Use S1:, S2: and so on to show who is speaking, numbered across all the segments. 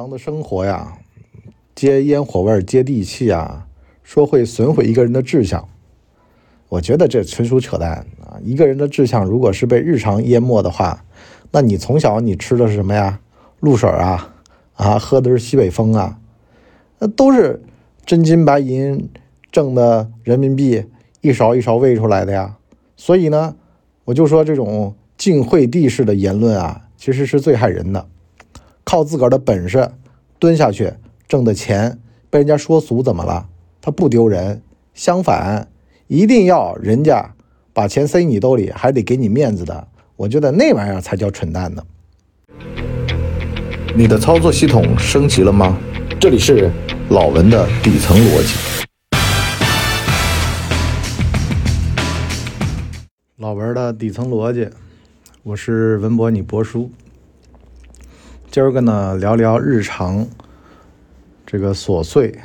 S1: 常的生活呀，接烟火味儿、接地气啊，说会损毁一个人的志向，我觉得这纯属扯淡啊！一个人的志向如果是被日常淹没的话，那你从小你吃的是什么呀？露水啊，啊，喝的是西北风啊，那都是真金白银挣的人民币一勺一勺喂出来的呀。所以呢，我就说这种晋惠帝式的言论啊，其实是最害人的。靠自个儿的本事蹲下去挣的钱，被人家说俗怎么了？他不丢人，相反，一定要人家把钱塞你兜里，还得给你面子的。我觉得那玩意儿才叫蠢蛋呢。你的操作系统升级了吗？这里是老文的底层逻辑。老文的底层逻辑，我是文博，你博叔。今儿个呢，聊聊日常这个琐碎，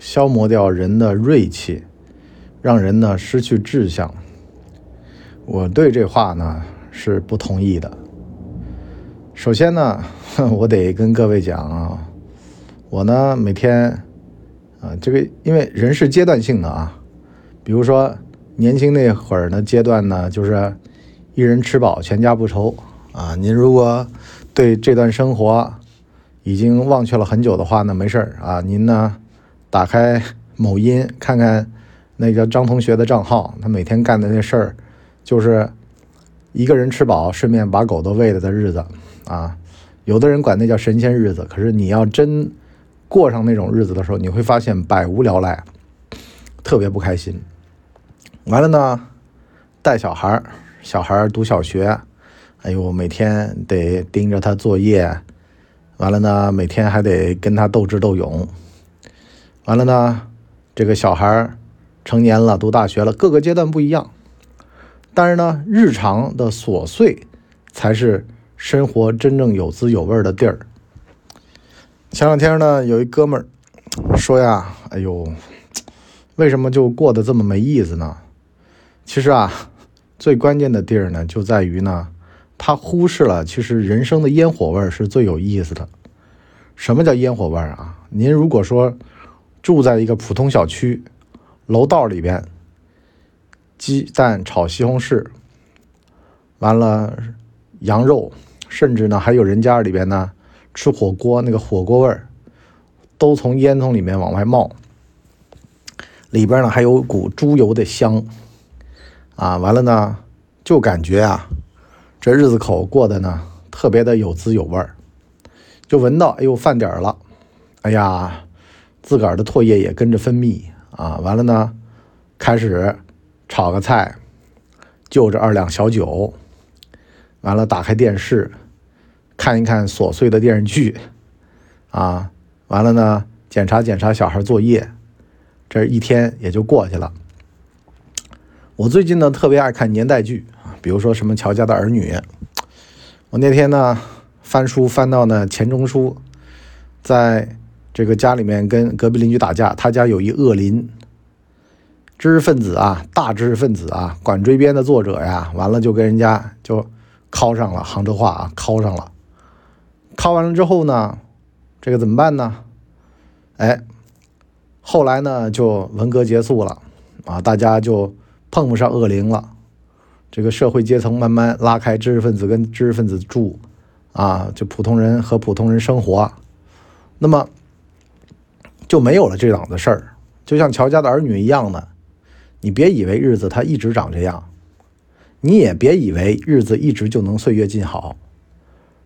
S1: 消磨掉人的锐气，让人呢失去志向。我对这话呢是不同意的。首先呢，我得跟各位讲啊，我呢每天啊，这个因为人是阶段性的啊，比如说年轻那会儿呢阶段呢，就是一人吃饱全家不愁啊。您如果对这段生活已经忘却了很久的话呢，没事儿啊，您呢打开某音看看那个张同学的账号，他每天干的那事儿就是一个人吃饱，顺便把狗都喂了的日子啊。有的人管那叫神仙日子，可是你要真过上那种日子的时候，你会发现百无聊赖，特别不开心。完了呢，带小孩，小孩读小学。哎呦，每天得盯着他作业，完了呢，每天还得跟他斗智斗勇，完了呢，这个小孩成年了，读大学了，各个阶段不一样，但是呢，日常的琐碎才是生活真正有滋有味的地儿。前两天呢，有一哥们儿说呀：“哎呦，为什么就过得这么没意思呢？”其实啊，最关键的地儿呢，就在于呢。他忽视了，其实人生的烟火味是最有意思的。什么叫烟火味啊？您如果说住在一个普通小区，楼道里边，鸡蛋炒西红柿，完了羊肉，甚至呢还有人家里边呢吃火锅，那个火锅味儿都从烟囱里面往外冒，里边呢还有股猪油的香啊，完了呢就感觉啊。这日子口过得呢，特别的有滋有味儿，就闻到，哎呦，饭点儿了，哎呀，自个儿的唾液也跟着分泌。啊，完了呢，开始炒个菜，就着二两小酒，完了打开电视，看一看琐碎的电视剧，啊，完了呢，检查检查小孩作业，这一天也就过去了。我最近呢，特别爱看年代剧。比如说什么乔家的儿女，我那天呢翻书翻到呢钱钟书，在这个家里面跟隔壁邻居打架，他家有一恶邻，知识分子啊，大知识分子啊，管追编的作者呀，完了就跟人家就敲上了，杭州话啊，敲上了，敲完了之后呢，这个怎么办呢？哎，后来呢就文革结束了啊，大家就碰不上恶灵了。这个社会阶层慢慢拉开，知识分子跟知识分子住，啊，就普通人和普通人生活，那么就没有了这档子事儿。就像乔家的儿女一样的，你别以为日子它一直长这样，你也别以为日子一直就能岁月静好，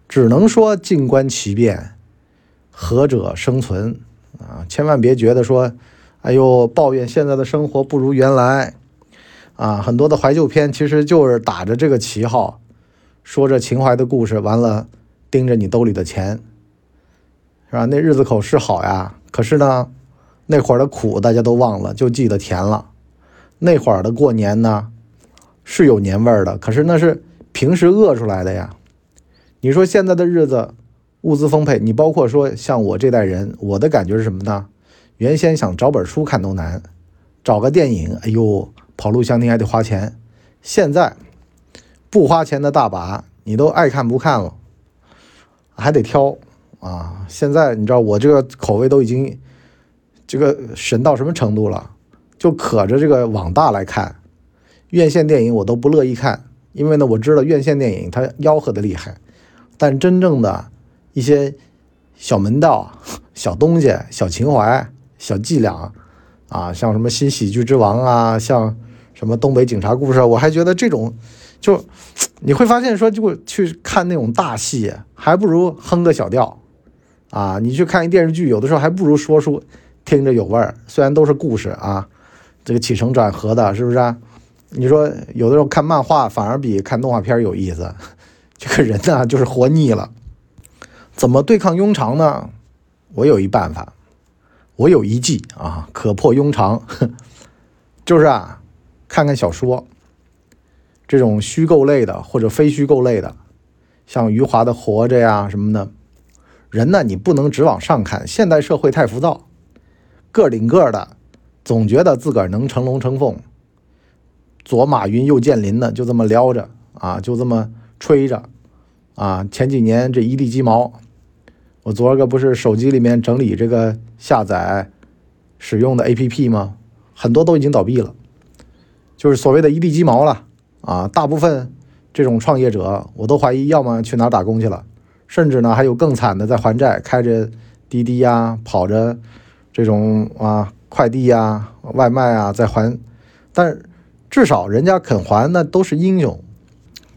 S1: 只能说静观其变，合者生存啊！千万别觉得说，哎呦，抱怨现在的生活不如原来。啊，很多的怀旧片其实就是打着这个旗号，说着情怀的故事，完了盯着你兜里的钱，是吧？那日子口是好呀，可是呢，那会儿的苦大家都忘了，就记得甜了。那会儿的过年呢，是有年味儿的，可是那是平时饿出来的呀。你说现在的日子物资丰沛，你包括说像我这代人，我的感觉是什么呢？原先想找本书看都难，找个电影，哎呦。跑录像厅还得花钱，现在不花钱的大把，你都爱看不看了，还得挑啊！现在你知道我这个口味都已经这个神到什么程度了？就可着这个网大来看，院线电影我都不乐意看，因为呢我知道院线电影它吆喝的厉害，但真正的一些小门道、小东西、小情怀、小伎俩啊，像什么新喜剧之王啊，像什么东北警察故事啊，我还觉得这种就你会发现说，就去看那种大戏，还不如哼个小调啊！你去看一电视剧，有的时候还不如说书听着有味儿，虽然都是故事啊。这个起承转合的，是不是？啊你说有的时候看漫画反而比看动画片有意思。这个人呢，就是活腻了。怎么对抗庸常呢？我有一办法，我有一计啊，可破庸常。就是啊，看看小说，这种虚构类的或者非虚构类的，像余华的《活着》呀什么的。人呢，你不能只往上看，现代社会太浮躁，个顶个的。总觉得自个儿能成龙成凤，左马云右剑林的，就这么撩着啊，就这么吹着啊。前几年这一地鸡毛，我昨儿个不是手机里面整理这个下载使用的 APP 吗？很多都已经倒闭了，就是所谓的一地鸡毛了啊。大部分这种创业者，我都怀疑要么去哪打工去了，甚至呢还有更惨的在还债，开着滴滴呀，跑着这种啊。快递呀，外卖啊，在还，但至少人家肯还，那都是英雄。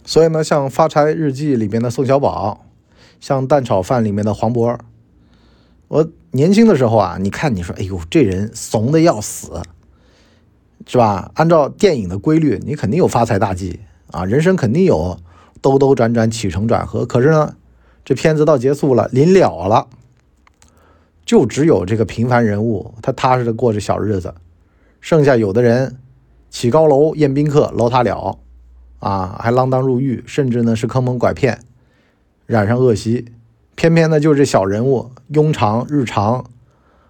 S1: 所以呢，像《发财日记》里面的宋小宝，像《蛋炒饭》里面的黄渤，我年轻的时候啊，你看你说，哎呦，这人怂的要死，是吧？按照电影的规律，你肯定有发财大计啊，人生肯定有兜兜转转、起承转合。可是呢，这片子到结束了，临了了。就只有这个平凡人物，他踏实的过着小日子，剩下有的人起高楼宴宾客，楼塌了，啊，还锒铛入狱，甚至呢是坑蒙拐骗，染上恶习。偏偏呢就这小人物，庸常日常，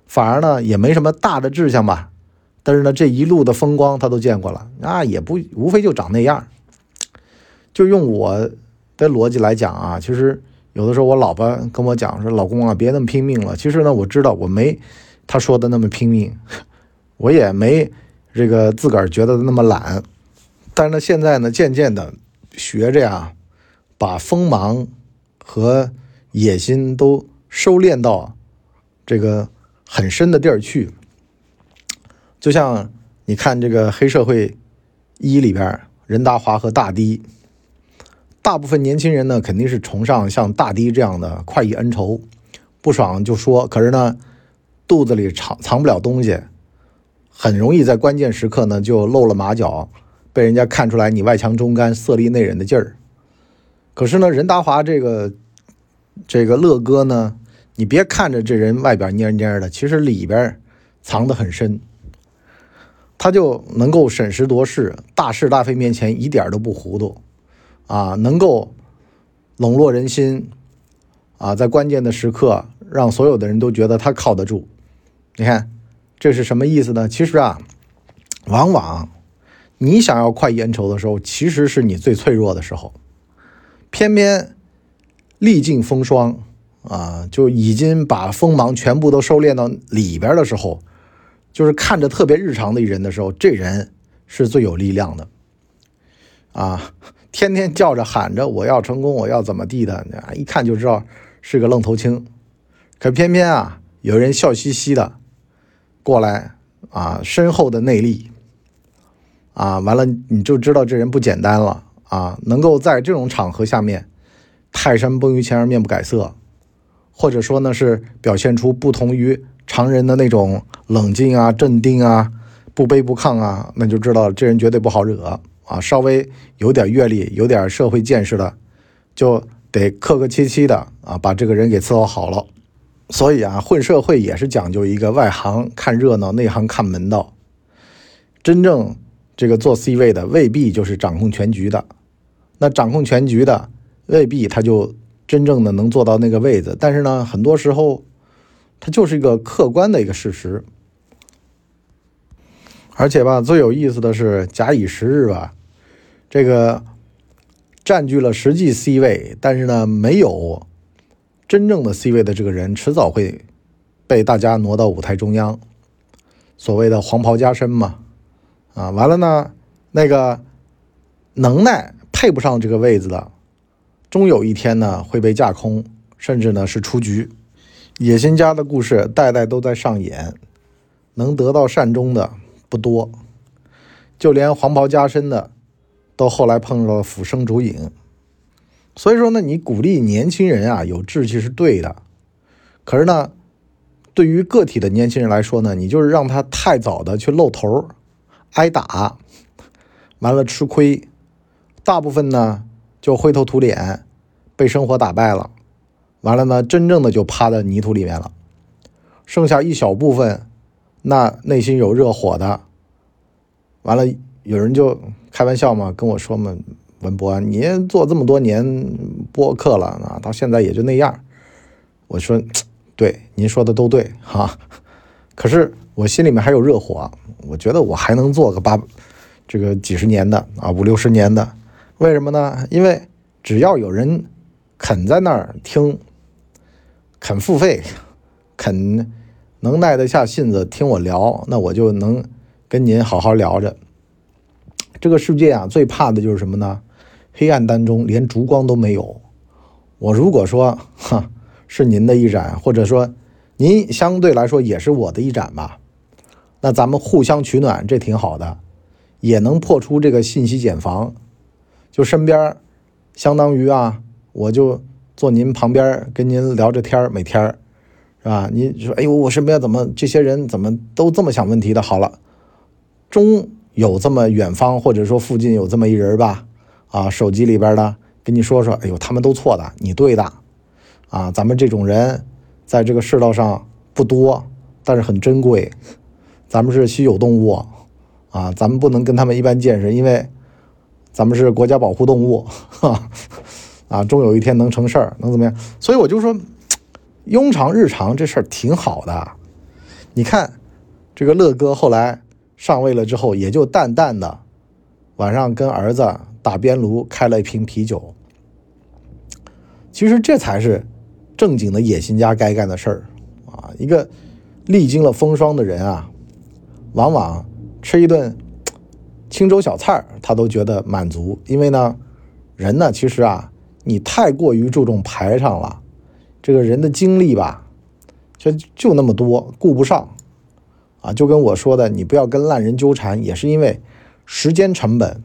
S1: 反而呢也没什么大的志向吧。但是呢这一路的风光他都见过了，那也不无非就长那样。就用我的逻辑来讲啊，其实。有的时候我老婆跟我讲说：“老公啊，别那么拼命了。”其实呢，我知道我没他说的那么拼命，我也没这个自个儿觉得那么懒。但是呢，现在呢，渐渐的学着呀，把锋芒和野心都收敛到这个很深的地儿去。就像你看这个《黑社会一》里边，任达华和大堤。大部分年轻人呢，肯定是崇尚像大堤这样的快意恩仇，不爽就说。可是呢，肚子里藏藏不了东西，很容易在关键时刻呢就露了马脚，被人家看出来你外强中干、色厉内荏的劲儿。可是呢，任达华这个这个乐哥呢，你别看着这人外边蔫蔫的，其实里边藏得很深。他就能够审时度势，大是大非面前一点都不糊涂。啊，能够笼络人心，啊，在关键的时刻让所有的人都觉得他靠得住。你看，这是什么意思呢？其实啊，往往你想要快意恩仇的时候，其实是你最脆弱的时候。偏偏历尽风霜啊，就已经把锋芒全部都收敛到里边的时候，就是看着特别日常的一人的时候，这人是最有力量的。啊。天天叫着喊着我要成功，我要怎么地的？一看就知道是个愣头青。可偏偏啊，有人笑嘻嘻的过来啊，深厚的内力啊，完了你就知道这人不简单了啊！能够在这种场合下面泰山崩于前而面不改色，或者说呢是表现出不同于常人的那种冷静啊、镇定啊、不卑不亢啊，那就知道这人绝对不好惹。啊，稍微有点阅历、有点社会见识的，就得客客气气的啊，把这个人给伺候好了。所以啊，混社会也是讲究一个外行看热闹，内行看门道。真正这个做 C 位的，未必就是掌控全局的。那掌控全局的，未必他就真正的能做到那个位子。但是呢，很多时候，它就是一个客观的一个事实。而且吧，最有意思的是，假以时日吧。这个占据了实际 C 位，但是呢，没有真正的 C 位的这个人，迟早会被大家挪到舞台中央，所谓的黄袍加身嘛，啊，完了呢，那个能耐配不上这个位子的，终有一天呢会被架空，甚至呢是出局。野心家的故事代代都在上演，能得到善终的不多，就连黄袍加身的，都后来碰到了俯生烛影。所以说呢，你鼓励年轻人啊有志气是对的，可是呢，对于个体的年轻人来说呢，你就是让他太早的去露头，挨打，完了吃亏，大部分呢就灰头土脸，被生活打败了，完了呢，真正的就趴在泥土里面了，剩下一小部分，那内心有热火的，完了有人就开玩笑嘛，跟我说嘛。文博，你做这么多年播客了啊，到现在也就那样。我说，对，您说的都对哈。可是我心里面还有热火，我觉得我还能做个八，这个几十年的啊，五六十年的。为什么呢？因为只要有人肯在那儿听，肯付费，肯能耐得下性子听我聊，那我就能跟您好好聊着。这个世界啊，最怕的就是什么呢？黑暗当中连烛光都没有。我如果说哈是您的一盏，或者说您相对来说也是我的一盏吧，那咱们互相取暖，这挺好的，也能破除这个信息茧房。就身边相当于啊，我就坐您旁边跟您聊着天每天是吧？您说哎呦，我身边怎么这些人怎么都这么想问题的？好了，终有这么远方或者说附近有这么一人吧。啊，手机里边的，跟你说说，哎呦，他们都错的，你对的，啊，咱们这种人在这个世道上不多，但是很珍贵，咱们是稀有动物，啊，咱们不能跟他们一般见识，因为咱们是国家保护动物，哈，啊，终有一天能成事儿，能怎么样？所以我就说，庸常日常这事儿挺好的，你看这个乐哥后来上位了之后，也就淡淡的晚上跟儿子。打边炉开了一瓶啤酒，其实这才是正经的野心家该干的事儿啊！一个历经了风霜的人啊，往往吃一顿清粥小菜他都觉得满足。因为呢，人呢，其实啊，你太过于注重排场了，这个人的精力吧，就就那么多，顾不上啊。就跟我说的，你不要跟烂人纠缠，也是因为时间成本。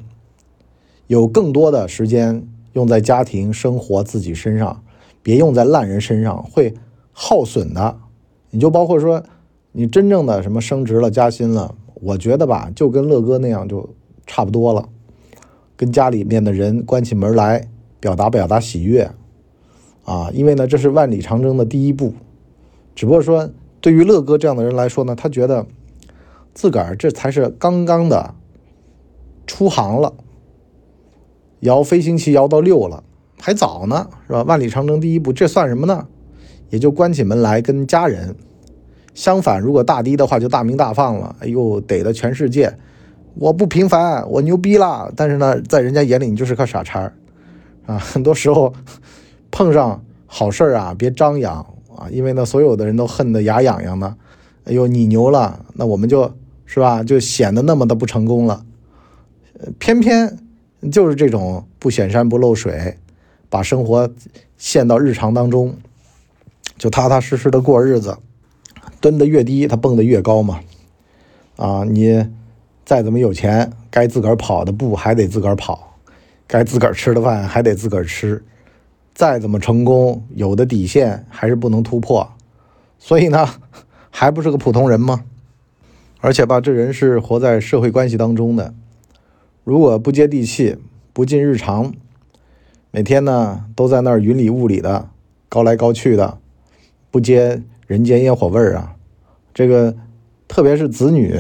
S1: 有更多的时间用在家庭生活自己身上，别用在烂人身上，会耗损的。你就包括说，你真正的什么升职了、加薪了，我觉得吧，就跟乐哥那样就差不多了。跟家里面的人关起门来，表达表达喜悦，啊，因为呢，这是万里长征的第一步。只不过说，对于乐哥这样的人来说呢，他觉得自个儿这才是刚刚的出航了。摇飞行棋摇到六了，还早呢，是吧？万里长征第一步，这算什么呢？也就关起门来跟家人。相反，如果大低的话，就大鸣大放了。哎呦，得的全世界，我不平凡，我牛逼了。但是呢，在人家眼里，你就是个傻叉啊。很多时候碰上好事啊，别张扬啊，因为呢，所有的人都恨得牙痒痒的。哎呦，你牛了，那我们就是吧，就显得那么的不成功了。偏偏。就是这种不显山不漏水，把生活陷到日常当中，就踏踏实实的过日子。蹲得越低，他蹦得越高嘛。啊，你再怎么有钱，该自个儿跑的步还得自个儿跑，该自个儿吃的饭还得自个儿吃。再怎么成功，有的底线还是不能突破。所以呢，还不是个普通人吗？而且吧，这人是活在社会关系当中的。如果不接地气、不进日常，每天呢都在那儿云里雾里的、高来高去的，不接人间烟火味儿啊！这个特别是子女、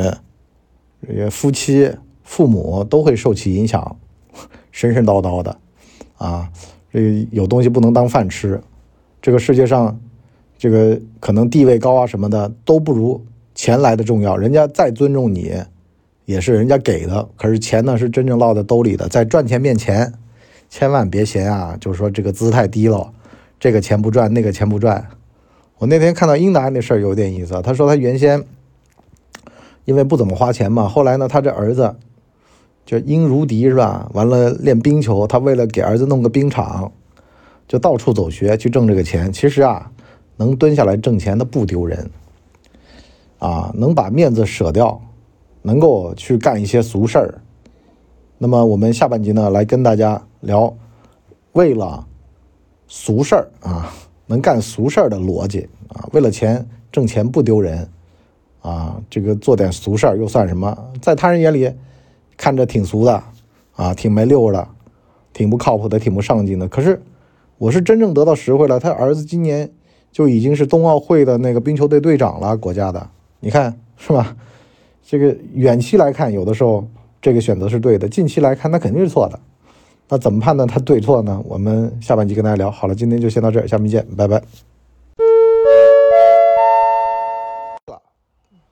S1: 这个夫妻、父母都会受其影响，神神叨叨的啊！这个有东西不能当饭吃。这个世界上，这个可能地位高啊什么的都不如钱来的重要。人家再尊重你。也是人家给的，可是钱呢是真正落在兜里的。在赚钱面前，千万别嫌啊，就是说这个姿态低了，这个钱不赚，那个钱不赚。我那天看到英达那事儿有点意思，他说他原先因为不怎么花钱嘛，后来呢，他这儿子就英如迪是吧？完了练冰球，他为了给儿子弄个冰场，就到处走学去挣这个钱。其实啊，能蹲下来挣钱的不丢人啊，能把面子舍掉，能够去干一些俗事儿。那么我们下半集呢，来跟大家聊，为了俗事儿啊，能干俗事儿的逻辑啊，为了钱挣钱不丢人啊，这个做点俗事儿又算什么？在他人眼里看着挺俗的啊，挺没溜的，挺不靠谱的，挺不上进的。可是我是真正得到实惠了，他儿子今年就已经是冬奥会的那个冰球队队长了，国家的，你看是吧？这个远期来看，有的时候。这个选择是对的，近期来看，那肯定是错的。那怎么判断他对错呢？我们下半集跟大家聊。好了，今天就先到这儿，下面见，拜拜。